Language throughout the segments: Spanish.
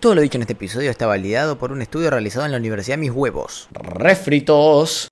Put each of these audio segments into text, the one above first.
Todo lo dicho en este episodio está validado por un estudio realizado en la Universidad Mis Huevos. Refritos.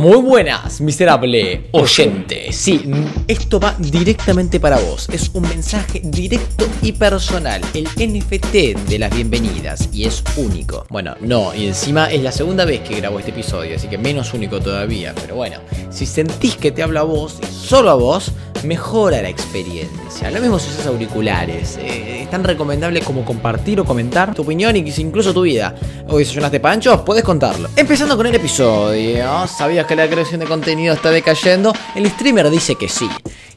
Muy buenas, miserable oyente. Sí, esto va directamente para vos. Es un mensaje directo y personal. El NFT de las bienvenidas. Y es único. Bueno, no, y encima es la segunda vez que grabo este episodio, así que menos único todavía. Pero bueno, si sentís que te habla a vos, y solo a vos, mejora la experiencia. Lo mismo si usas auriculares. Eh, es tan recomendable como compartir o comentar tu opinión y incluso tu vida. Hoy desayunaste panchos, puedes contarlo. Empezando con el episodio. ¿Sabías que la creación de contenido está decayendo? El streamer dice que sí.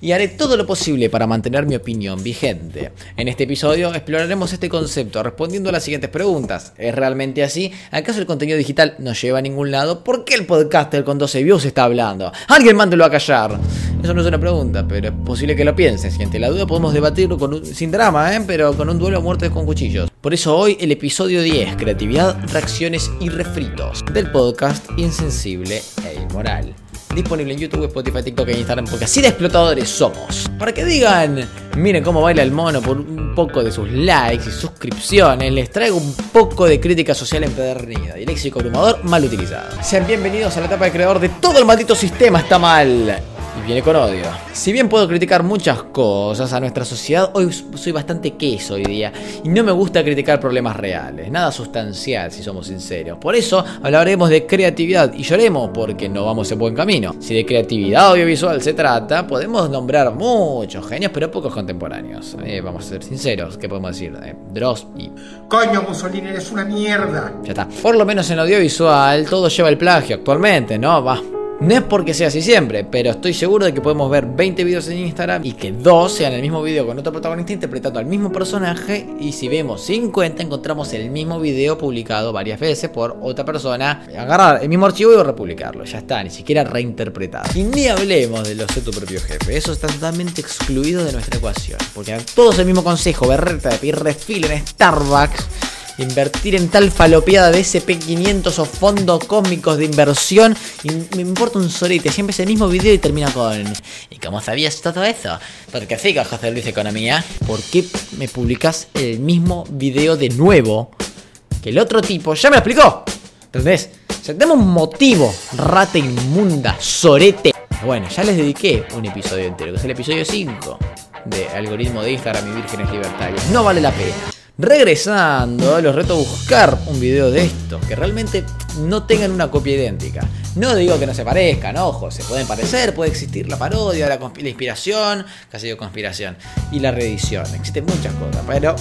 Y haré todo lo posible para mantener mi opinión vigente. En este episodio exploraremos este concepto respondiendo a las siguientes preguntas. ¿Es realmente así? ¿Acaso el contenido digital no lleva a ningún lado? ¿Por qué el podcaster con 12 views está hablando? Alguien mándelo a callar. Eso no es una pregunta, pero es posible que lo pienses. Y ante la duda podemos debatirlo con un- sin drama, ¿eh? pero con un duelo a muerte con cuchillos. Por eso hoy el episodio 10, creatividad, reacciones y refritos, del podcast Insensible e Inmoral. Disponible en YouTube, Spotify, TikTok e Instagram, porque así de explotadores somos. Para que digan, miren cómo baila el mono por un poco de sus likes y suscripciones, les traigo un poco de crítica social empedernida y léxico abrumador mal utilizado. Sean bienvenidos a la etapa de creador de todo el maldito sistema está mal y viene con odio. Si bien puedo criticar muchas cosas a nuestra sociedad, hoy soy bastante queso hoy día y no me gusta criticar problemas reales, nada sustancial si somos sinceros. Por eso hablaremos de creatividad y lloremos porque no vamos en buen camino. Si de creatividad audiovisual se trata, podemos nombrar muchos genios, pero pocos contemporáneos. Eh, vamos a ser sinceros, ¿qué podemos decir? Eh, Dross y Coño, Mussolini, eres una mierda. ya está. Por lo menos en audiovisual todo lleva el plagio actualmente, ¿no? Va. No es porque sea así siempre, pero estoy seguro de que podemos ver 20 videos en Instagram y que dos sean el mismo video con otro protagonista interpretando al mismo personaje. Y si vemos 50 encontramos el mismo video publicado varias veces por otra persona, agarrar el mismo archivo y republicarlo, ya está, ni siquiera reinterpretado. Y ni hablemos de los ser tu propio jefe, eso está totalmente excluido de nuestra ecuación, porque dan todos el mismo consejo, berreta de pedir refil en Starbucks Invertir en tal falopeada de SP500 o fondos cósmicos de inversión. Y me importa un solete. Siempre es el mismo video y termina con. ¿Y cómo sabías todo eso? Porque sí, de Luis Economía. ¿Por qué me publicas el mismo video de nuevo? Que el otro tipo ya me lo explicó. ¿Entendés? O tenemos un motivo. Rata inmunda, sorete. Bueno, ya les dediqué un episodio entero, que es el episodio 5 de algoritmo de Instagram y vírgenes libertarios. No vale la pena. Regresando, los reto a buscar un video de estos que realmente no tengan una copia idéntica. No digo que no se parezcan, ojo, se pueden parecer, puede existir la parodia, la, la inspiración, casi digo conspiración, y la reedición. Existen muchas cosas, pero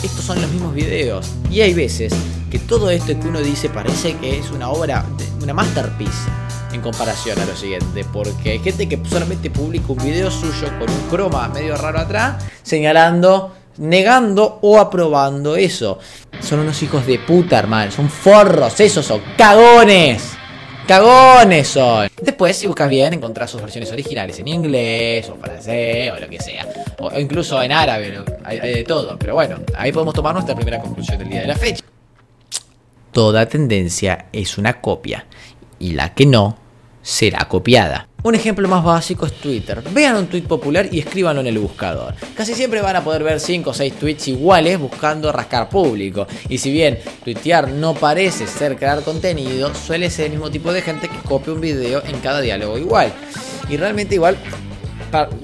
estos son los mismos videos. Y hay veces que todo esto que uno dice parece que es una obra, una masterpiece en comparación a lo siguiente, porque hay gente que solamente publica un video suyo con un croma medio raro atrás, señalando, negando o aprobando eso. Son unos hijos de puta, hermano, son forros, esos son cagones. Cagones son. Después, si buscas bien, encontrás sus versiones originales en inglés, o francés, o lo que sea. O, incluso en árabe, hay de todo. Pero bueno, ahí podemos tomar nuestra primera conclusión del día de la fecha. Toda tendencia es una copia y la que no será copiada. Un ejemplo más básico es Twitter. Vean un tweet popular y escríbanlo en el buscador. Casi siempre van a poder ver 5 o 6 tweets iguales buscando rascar público. Y si bien tuitear no parece ser crear contenido, suele ser el mismo tipo de gente que copia un video en cada diálogo igual. Y realmente igual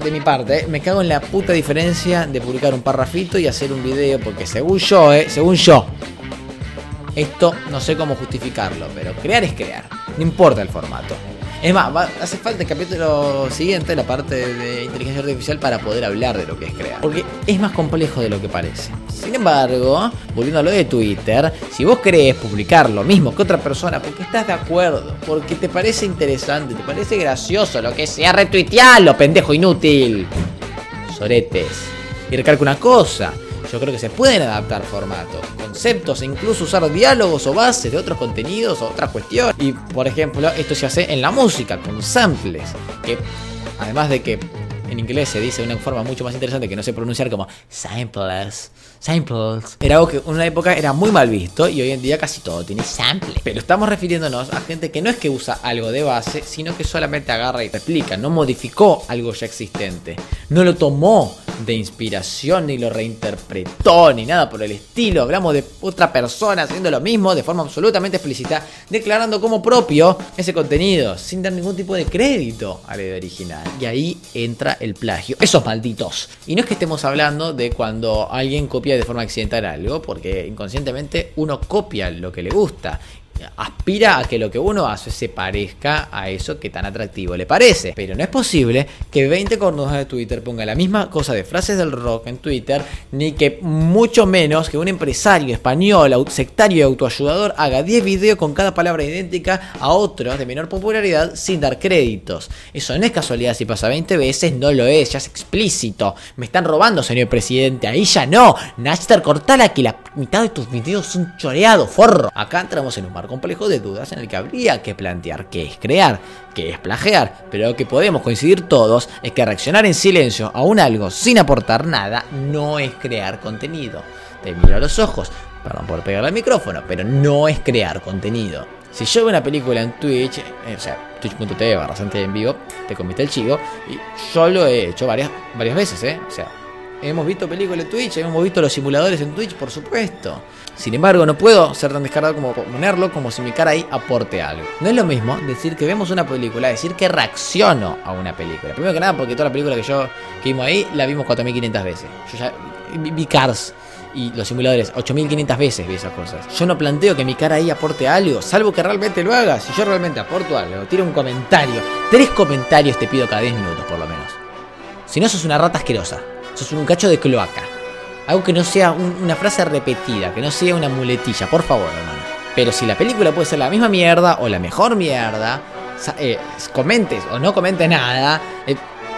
de mi parte, me cago en la puta diferencia de publicar un parrafito y hacer un video, porque según yo, eh, según yo, esto no sé cómo justificarlo, pero crear es crear, no importa el formato. Es más, hace falta el capítulo siguiente, la parte de inteligencia artificial, para poder hablar de lo que es crear. Porque es más complejo de lo que parece. Sin embargo, volviendo a lo de Twitter, si vos querés publicar lo mismo que otra persona, porque estás de acuerdo, porque te parece interesante, te parece gracioso, lo que sea, retuitealo, pendejo inútil. Soretes. Y recalco una cosa. Yo creo que se pueden adaptar formatos, conceptos e incluso usar diálogos o bases de otros contenidos o otras cuestiones. Y por ejemplo, esto se hace en la música, con samples. Que además de que en inglés se dice de una forma mucho más interesante que no sé pronunciar como samples. Samples. Era algo que en una época era muy mal visto y hoy en día casi todo tiene sample. Pero estamos refiriéndonos a gente que no es que usa algo de base, sino que solamente agarra y replica, no modificó algo ya existente. No lo tomó de inspiración ni lo reinterpretó ni nada por el estilo. Hablamos de otra persona haciendo lo mismo de forma absolutamente explícita, declarando como propio ese contenido sin dar ningún tipo de crédito a la idea original. Y ahí entra el plagio. Esos malditos. Y no es que estemos hablando de cuando alguien copia de forma accidental algo, porque inconscientemente uno copia lo que le gusta aspira a que lo que uno hace se parezca a eso que tan atractivo le parece. Pero no es posible que 20 cornudos de Twitter ponga la misma cosa de frases del rock en Twitter, ni que mucho menos que un empresario español, sectario y autoayudador haga 10 videos con cada palabra idéntica a otros de menor popularidad sin dar créditos. Eso no es casualidad si pasa 20 veces, no lo es, ya es explícito. Me están robando, señor presidente, ahí ya no. Naster, cortala que la mitad de tus videos son choreados, forro. Acá entramos en un marco complejo de dudas en el que habría que plantear qué es crear, qué es plagiar, pero lo que podemos coincidir todos es que reaccionar en silencio a un algo sin aportar nada no es crear contenido. Te miro a los ojos, perdón por pegarle al micrófono, pero no es crear contenido. Si yo veo una película en Twitch, eh, o sea, twitch.tv barra en vivo, te comiste el chivo, y yo lo he hecho varias, varias veces, ¿eh? O sea, hemos visto películas en Twitch, hemos visto los simuladores en Twitch, por supuesto. Sin embargo, no puedo ser tan descarado como ponerlo como si mi cara ahí aporte algo. No es lo mismo decir que vemos una película, decir que reacciono a una película. Primero que nada, porque toda la película que yo que vimos ahí la vimos 4500 veces. Yo ya vi Cars y los simuladores 8500 veces vi esas cosas. Yo no planteo que mi cara ahí aporte algo, salvo que realmente lo haga. Si yo realmente aporto algo, tiro un comentario. Tres comentarios te pido cada 10 minutos por lo menos. Si no, sos una rata asquerosa. Sos un cacho de cloaca. Algo que no sea una frase repetida, que no sea una muletilla, por favor, hermano. Pero si la película puede ser la misma mierda o la mejor mierda, eh, comentes o no comentes nada, eh,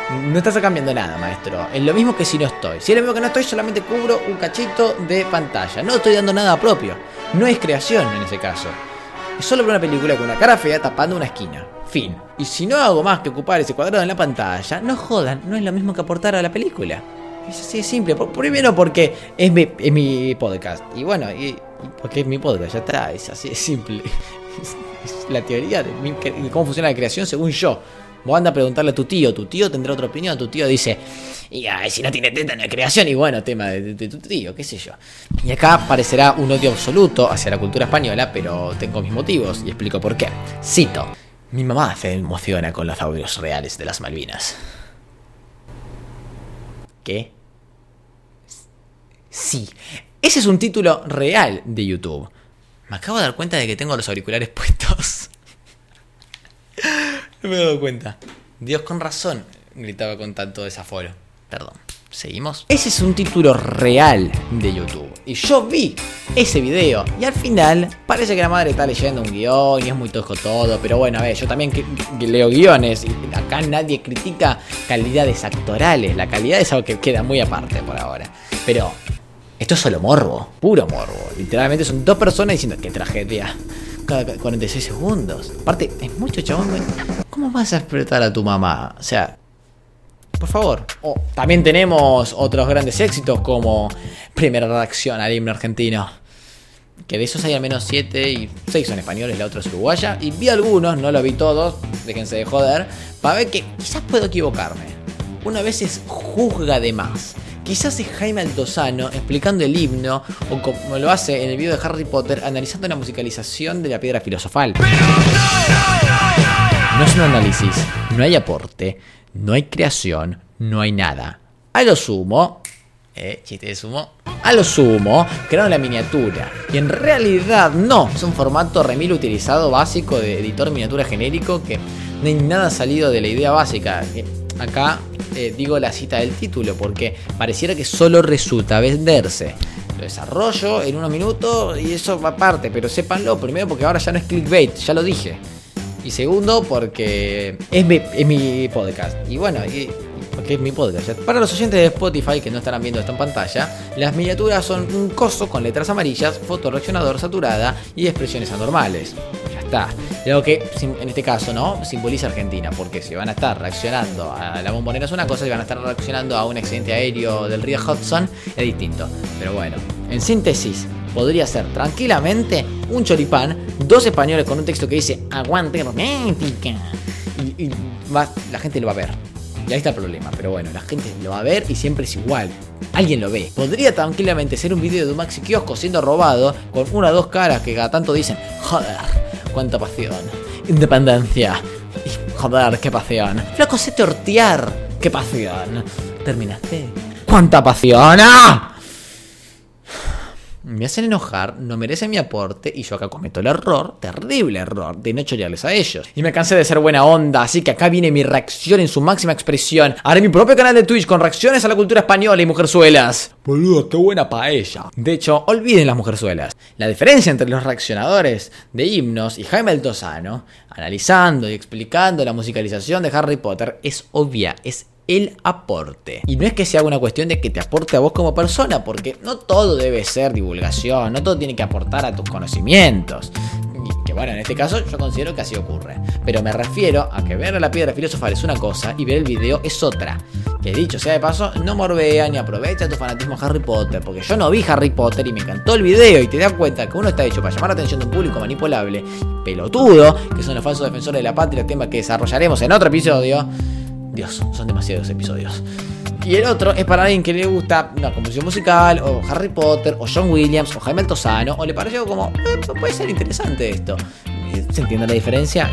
no estás cambiando nada, maestro. Es lo mismo que si no estoy. Si es lo mismo que no estoy, solamente cubro un cachito de pantalla. No estoy dando nada propio. No es creación en ese caso. Es solo una película con una cara fea tapando una esquina. Fin. Y si no hago más que ocupar ese cuadrado en la pantalla, no jodan, no es lo mismo que aportar a la película. Es así de simple. Primero porque es mi, podcast. Y bueno, y, porque es mi podcast, ya está. Es así de simple. Es, la teoría de, cómo funciona la creación según yo. Vos anda a preguntarle a tu tío, tu tío tendrá otra opinión, tu tío dice, y si no tiene teta no hay creación, y bueno, tema de, tu tío, qué sé yo. Y acá parecerá un odio absoluto hacia la cultura española, pero tengo mis motivos y explico por qué. Cito, mi mamá se emociona con los audios reales de las Malvinas. ¿Qué? Sí, ese es un título real de YouTube. Me acabo de dar cuenta de que tengo los auriculares puestos. no me he dado cuenta. Dios con razón, gritaba con tanto desaforo. Perdón. ¿Seguimos? Ese es un título real de YouTube. Y yo vi ese video. Y al final parece que la madre está leyendo un guion y es muy tosco todo. Pero bueno, a ver, yo también leo guiones. Y acá nadie critica calidades actorales. La calidad es algo que queda muy aparte por ahora. Pero esto es solo morbo, puro morbo. Literalmente son dos personas diciendo que tragedia. Cada 46 segundos. Aparte, es mucho chabón. ¿Cómo vas a explotar a tu mamá? O sea, por favor. también tenemos otros grandes éxitos como Primera Reacción al himno argentino. Que de esos hay al menos 7 y 6 son españoles, la otra es uruguaya. Y vi algunos, no lo vi todos, déjense de joder, para ver que quizás puedo equivocarme. Una vez es juzga de más. Quizás es Jaime Altozano explicando el himno, o como lo hace en el video de Harry Potter, analizando la musicalización de la piedra filosofal. No es un análisis, no hay aporte, no hay creación, no hay nada. A lo sumo, eh, chiste de sumo, a lo sumo, crearon la miniatura. Y en realidad no, es un formato remil utilizado básico de editor miniatura genérico que no hay nada salido de la idea básica. Acá eh, digo la cita del título porque pareciera que solo resulta venderse. Lo desarrollo en unos minutos y eso va aparte, pero sépanlo primero porque ahora ya no es clickbait, ya lo dije. Y segundo porque es mi, podcast. Y bueno, porque es mi podcast. Para los oyentes de Spotify que no estarán viendo esto en pantalla, las miniaturas son un coso con letras amarillas, foto reaccionador saturada y expresiones anormales. Está. Lo que en este caso, ¿no? Simboliza Argentina, porque si van a estar reaccionando a la bombonera es una cosa, si van a estar reaccionando a un accidente aéreo del río Hudson es distinto. Pero bueno, en síntesis, podría ser tranquilamente un choripán, dos españoles con un texto que dice aguante romántica. Y, y la gente lo va a ver. Y ahí está el problema. Pero bueno, la gente lo va a ver y siempre es igual. Alguien lo ve. Podría tranquilamente ser un video de un maxi kiosco siendo robado con una o dos caras que cada tanto dicen, joder, cuánta pasión. Independencia. joder, qué pasión. Flaco, se tortear. Qué pasión. ¿Terminaste? ¡Cuánta pasión! ¡Ah! Me hacen enojar, no merecen mi aporte y yo acá cometo el error, terrible error, de no chorearles a ellos. Y me cansé de ser buena onda, así que acá viene mi reacción en su máxima expresión. Haré mi propio canal de Twitch con reacciones a la cultura española y mujerzuelas. Boludo, qué buena paella. De hecho, olviden las mujerzuelas. La diferencia entre los reaccionadores de himnos y Jaime el Tosano, analizando y explicando la musicalización de Harry Potter, es obvia, es el aporte. Y no es que sea una cuestión de que te aporte a vos como persona, porque no todo debe ser divulgación, no todo tiene que aportar a tus conocimientos. Que bueno, en este caso yo considero que así ocurre. Pero me refiero a que ver a la piedra filosofal es una cosa y ver el video es otra. Que dicho sea de paso, no morbea ni aprovecha tu fanatismo Harry Potter, porque yo no vi Harry Potter y me encantó el video y te das cuenta que uno está hecho para llamar la atención de un público manipulable, pelotudo, que son los falsos defensores de la patria, tema que desarrollaremos en otro episodio Dios, son demasiados episodios. Y el otro es para alguien que le gusta una composición musical, o Harry Potter, o John Williams, o Jaime Altozano, o le pareció como, eh, puede ser interesante esto. ¿Se entiende la diferencia?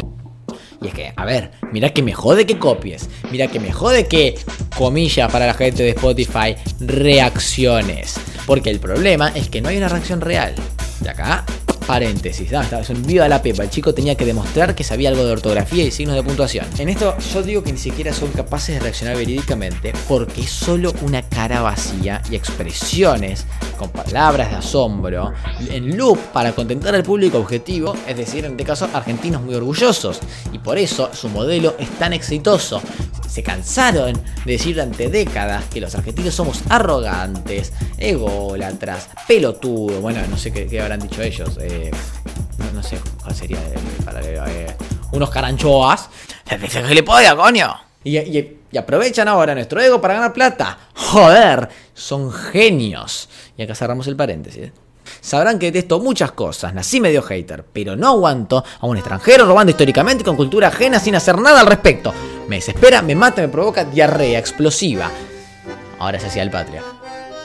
Y es que, a ver, mira que me jode que copies. Mira que me jode que, comillas para la gente de Spotify, reacciones. Porque el problema es que no hay una reacción real. De acá Paréntesis, ¿no? estaba viva la pepa. El chico tenía que demostrar que sabía algo de ortografía y signos de puntuación. En esto yo digo que ni siquiera son capaces de reaccionar verídicamente porque es solo una cara vacía y expresiones con palabras de asombro en loop para contentar al público objetivo, es decir, en este caso argentinos muy orgullosos. Y por eso su modelo es tan exitoso se cansaron de decir durante décadas que los argentinos somos arrogantes, ególatras, pelotudos. Bueno, no sé qué, habrán dicho ellos. Eh, no, sé cuál sería para eh, unos caranchoas. le podía, coño. Y, y, aprovechan ahora nuestro ego para ganar plata. Joder, son genios. Y acá cerramos el paréntesis. Sabrán que detesto muchas cosas, nací medio hater, pero no aguanto a un extranjero robando históricamente con cultura ajena sin hacer nada al respecto. Me desespera, me mata, me provoca diarrea explosiva. Ahora se hacía el patria.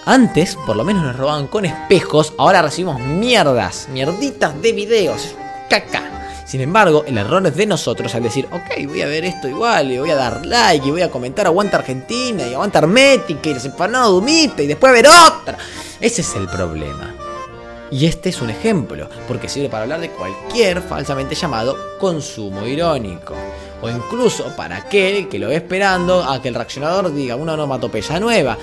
Antes, por lo menos nos robaban con espejos, ahora recibimos mierdas, mierditas de videos. Caca. Sin embargo, el error es de nosotros al decir, ok, voy a ver esto igual, y voy a dar like, y voy a comentar aguanta Argentina, y aguanta Hermética, y los empanados Dumita, y después ver otra. Ese es el problema. Y este es un ejemplo, porque sirve para hablar de cualquier falsamente llamado consumo irónico. O incluso para aquel que lo ve esperando a que el reaccionador diga una onomatopeya nueva.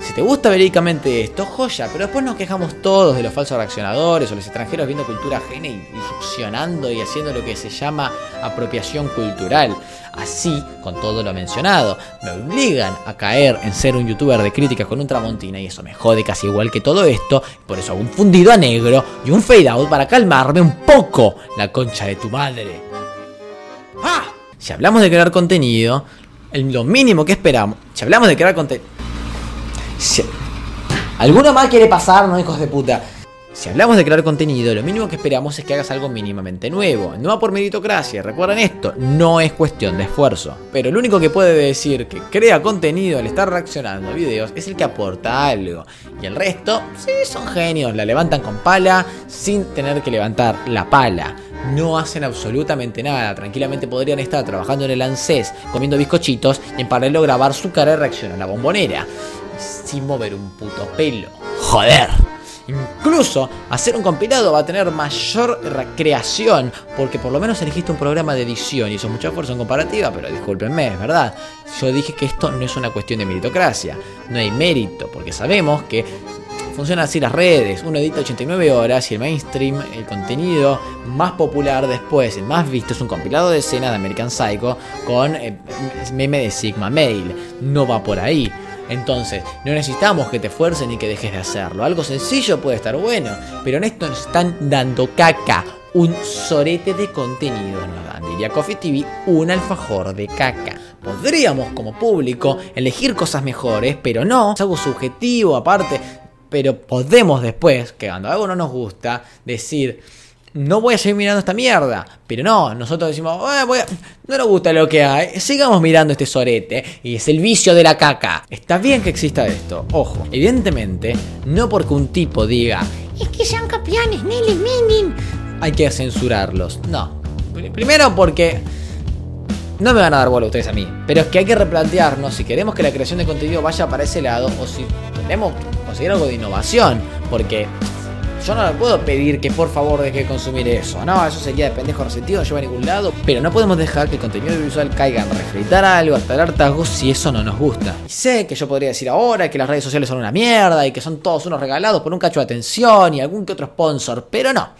Si te gusta verídicamente esto, joya, pero después nos quejamos todos de los falsos reaccionadores o los extranjeros viendo cultura ajena y, succionando y haciendo lo que se llama apropiación cultural. Así, con todo lo mencionado, me obligan a caer en ser un youtuber de críticas con un tramontina y eso me jode casi igual que todo esto, por eso hago un fundido a negro y un fade out para calmarme un poco la concha de tu madre. ¡Ah! Si hablamos de crear contenido, lo mínimo que esperamos, si hablamos de crear contenido si... ¿Alguno más quiere pasar, no hijos de puta? Si hablamos de crear contenido, lo mínimo que esperamos es que hagas algo mínimamente nuevo. No va por meritocracia, recuerden esto, no es cuestión de esfuerzo. Pero el único que puede decir que crea contenido al estar reaccionando a videos es el que aporta algo. Y el resto, sí, son genios, la levantan con pala sin tener que levantar la pala. No hacen absolutamente nada, tranquilamente podrían estar trabajando en el ANSES, comiendo bizcochitos y en paralelo grabar su cara de reacción a la bombonera sin mover un puto pelo. Joder. Incluso hacer un compilado va a tener mayor recreación porque por lo menos elegiste un programa de edición y eso es mucha fuerza en comparativa, pero discúlpenme, es verdad. Yo dije que esto no es una cuestión de meritocracia, no hay mérito, porque sabemos que funcionan así las redes. Uno edita 89 horas y el mainstream, el contenido más popular después, el más visto, es un compilado de escenas de American Psycho con eh, meme de Sigma Mail. No va por ahí. Entonces, no necesitamos que te esfuerces ni que dejes de hacerlo. Algo sencillo puede estar bueno, pero en esto nos están dando caca. un sorete de contenido, ¿no? Diría Coffee TV, un alfajor de caca. Podríamos como público elegir cosas mejores, pero no, es algo subjetivo aparte, pero podemos después, que cuando algo no nos gusta, decir, no voy a seguir mirando esta mierda. Pero no, nosotros decimos, "Eh, no nos gusta lo que hay, sigamos mirando este sorete. Y es el vicio de la caca. Está bien que exista esto, ojo. Evidentemente, no porque un tipo diga, es que sean campeones, Nelly Minin, hay que censurarlos. No. Primero porque no me van a dar bola ustedes a mí. Pero es que hay que replantearnos si queremos que la creación de contenido vaya para ese lado o si queremos conseguir algo de innovación. Porque yo no le puedo pedir que por favor deje de consumir eso. No, eso sería de pendejo resentido, no lleva a ningún lado. Pero no podemos dejar que el contenido visual caiga en refritar algo hasta el hartazgo si eso no nos gusta. Y sé que yo podría decir ahora que las redes sociales son una mierda y que son todos unos regalados por un cacho de atención y algún que otro sponsor, pero no.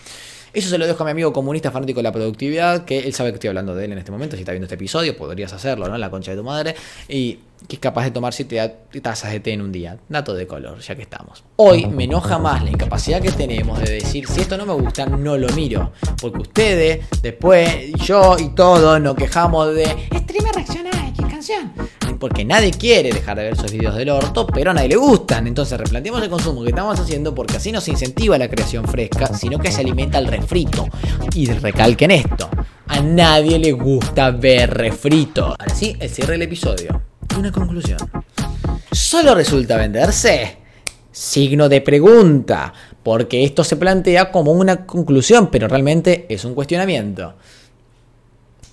Eso se lo dejo a mi amigo comunista fanático de la productividad, que él sabe que estoy hablando de él en este momento. Si está viendo este episodio, podrías hacerlo, ¿no? La concha de tu madre. Y que es capaz de tomar 7 tazas de té en un día. Dato de color, ya que estamos. Hoy me enoja más la incapacidad que tenemos de decir, si esto no me gusta, no lo miro. Porque ustedes, después, yo y todos nos quejamos de, streamer reacciona a X canción porque nadie quiere dejar de ver esos videos del orto, pero a nadie le gustan. Entonces replanteemos el consumo que estamos haciendo porque así no se incentiva la creación fresca, sino que se alimenta el refrito. Y recalquen esto, a nadie le gusta ver refrito. Ahora sí, el cierre del episodio. Una conclusión. ¿Solo resulta venderse? Signo de pregunta, porque esto se plantea como una conclusión, pero realmente es un cuestionamiento.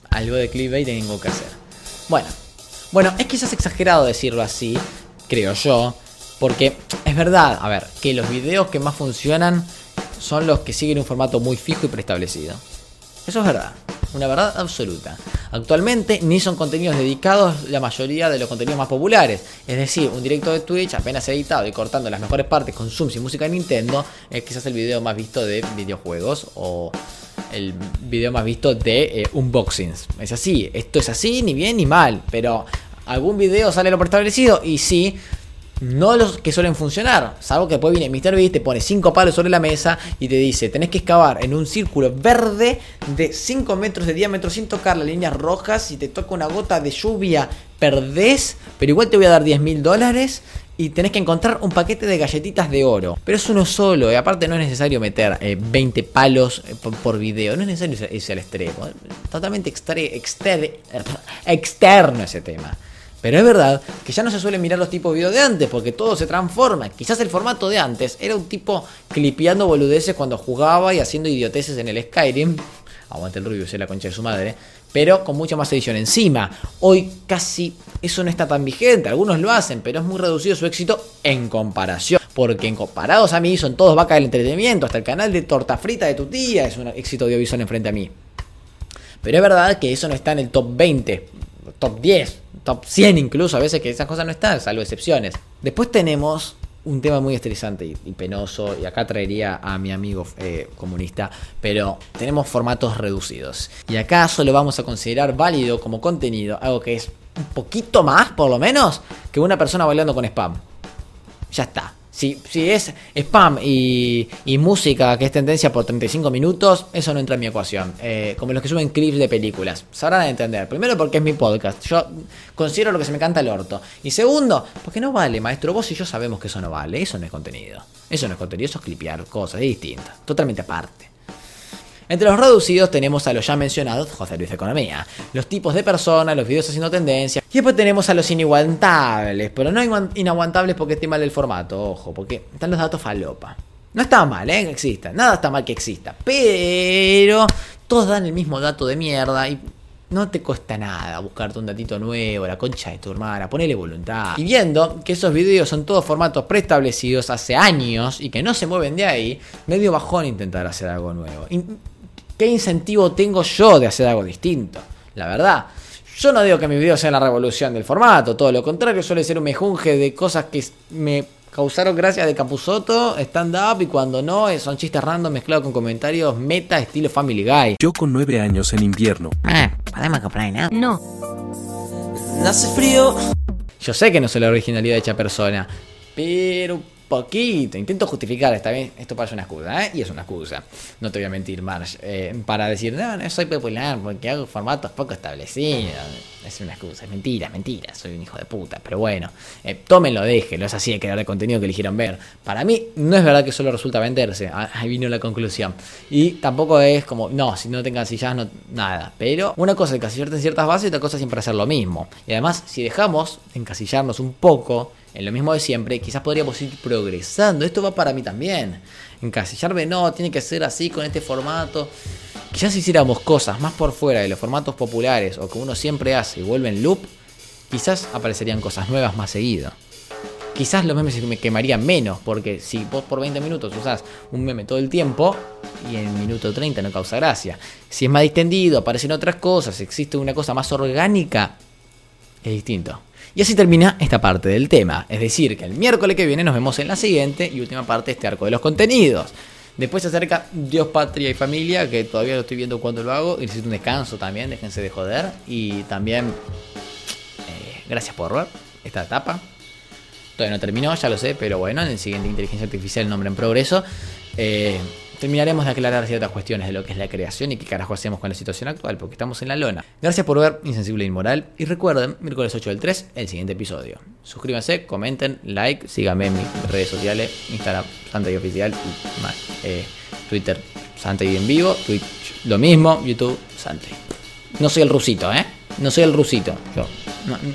Algo de clickbait tengo que hacer. Bueno, bueno, es quizás exagerado decirlo así, creo yo, porque es verdad, a ver, que los videos que más funcionan son los que siguen un formato muy fijo y preestablecido. Eso es verdad, una verdad absoluta. Actualmente ni son contenidos dedicados la mayoría de los contenidos más populares. Es decir, un directo de Twitch apenas editado y cortando las mejores partes con zooms y música de Nintendo es quizás el video más visto de videojuegos o el video más visto de eh, unboxings. Es así, esto es así, ni bien ni mal, pero algún video sale lo preestablecido y sí, no los que suelen funcionar, salvo que después viene MrBeast, te pone 5 palos sobre la mesa y te dice, tenés que excavar en un círculo verde de 5 metros de diámetro sin tocar las líneas rojas, si te toca una gota de lluvia perdés, pero igual te voy a dar 10 mil dólares y tenés que encontrar un paquete de galletitas de oro. Pero es uno solo, y aparte no es necesario meter 20 eh, palos eh, por, video, no es necesario irse al extremo. Totalmente externo ese tema. Pero es verdad que ya no se suelen mirar los tipos de videos de antes, porque todo se transforma. Quizás el formato de antes era un tipo clipeando boludeces cuando jugaba y haciendo idioteces en el Skyrim. Aguante el rubio, sé la concha de su madre pero con mucha más edición encima. Hoy casi eso no está tan vigente, algunos lo hacen, pero es muy reducido su éxito en comparación. Porque en comparados a mí son todos vaca del entretenimiento, hasta el canal de torta frita de tu tía es un éxito audiovisual enfrente a mí. Pero es verdad que eso no está en el top 20, top 10, top 100 incluso, a veces que esas cosas no están, salvo excepciones. Después tenemos un tema muy estresante y, penoso, y acá traería a mi amigo eh, comunista, pero tenemos formatos reducidos. Y acá solo vamos a considerar válido como contenido algo que es un poquito más, por lo menos, que una persona bailando con spam. Ya está. Si, es spam y, música que es tendencia por 35 minutos, eso no entra en mi ecuación. Eh, como los que suben clips de películas. Sabrán entender. Primero porque es mi podcast. Yo considero lo que se me canta el orto. Y segundo, porque no vale, maestro. Vos y yo sabemos que eso no vale. Eso no es contenido. Eso no es contenido, eso es clipear cosas, es distinto. Totalmente aparte. Entre los reducidos tenemos a los ya mencionados José Luis Economía, los tipos de personas, los videos haciendo tendencia. Y después tenemos a los inaguantables, pero no inaguantables porque esté mal el formato, ojo, porque están los datos falopa. No está mal, ¿eh? Que exista. Nada está mal que exista. Pero todos dan el mismo dato de mierda y no te cuesta nada buscarte un datito nuevo, la concha de tu hermana, ponele voluntad. Y viendo que esos videos son todos formatos preestablecidos hace años y que no se mueven de ahí, medio bajón intentar hacer algo nuevo. ¿Qué incentivo tengo yo de hacer algo distinto? La verdad. Yo no digo que mis videos sean la revolución del formato, todo lo contrario, suele ser un mejunje de cosas que me causaron gracia de Capuzoto, stand-up y cuando no, eh, son chistes random mezclados con comentarios meta estilo Family Guy. Yo con nueve años en invierno. Ah, ¿podemos comprar nada? No. Hace frío. Yo sé que no soy la originalidad de hecha persona, pero poquito. Intento justificar, está bien, esto parece una excusa, ¿eh? Y es una excusa. No te voy a mentir, Marge. Eh, para decir, no, no soy popular porque hago formatos poco establecidos. Es una excusa, es mentira, mentira. Soy un hijo de puta. Pero bueno, eh, tómenlo, déjenlo. Es así de crear el contenido que eligieron ver. Para mí, no es verdad que solo resulta venderse. Ah, ahí vino la conclusión. Y tampoco es como, no, si no te encasillas, no, nada. Pero una cosa es encasillarte en ciertas bases y otra cosa es siempre hacer lo mismo. Y además, si dejamos de encasillarnos un poco en lo mismo de siempre, quizás podríamos ir progresando. Esto va para mí también. Encasillarme, no, tiene que ser así con este formato. Quizás si hiciéramos cosas más por fuera de los formatos populares o que uno siempre hace y vuelve en loop, quizás aparecerían cosas nuevas más seguido. Quizás los memes me quemarían menos, porque si vos por 20 minutos usás un meme todo el tiempo y en minuto 30 no causa gracia. Si es más distendido, aparecen otras cosas, existe una cosa más orgánica, es distinto. Y así termina esta parte del tema. Es decir, que el miércoles que viene nos vemos en la siguiente y última parte de este arco de los contenidos. Después se acerca Dios, Patria y Familia, que todavía lo estoy viendo cuando lo hago. Y necesito un descanso también, déjense de joder. Y también, eh, gracias por ver esta etapa. Todavía no terminó, ya lo sé, pero bueno, en el siguiente Inteligencia Artificial, nombre en progreso. Eh, terminaremos de aclarar ciertas cuestiones de lo que es la creación y qué carajo hacemos con la situación actual, porque estamos en la lona. Gracias por ver Insensible e Inmoral y recuerden, miércoles 8 del 3, el siguiente episodio. Suscríbanse, comenten, like, síganme en mis redes sociales, Instagram, Santa y Oficial eh, Twitter, Santa y en vivo, Twitch, lo mismo, YouTube, Santa. No soy el rusito, ¿eh? No soy el rusito, yo.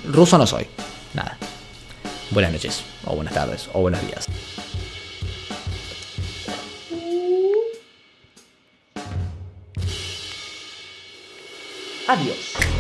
Ruso no soy, nada. Buenas noches, o buenas tardes, o buenos días. Adiós.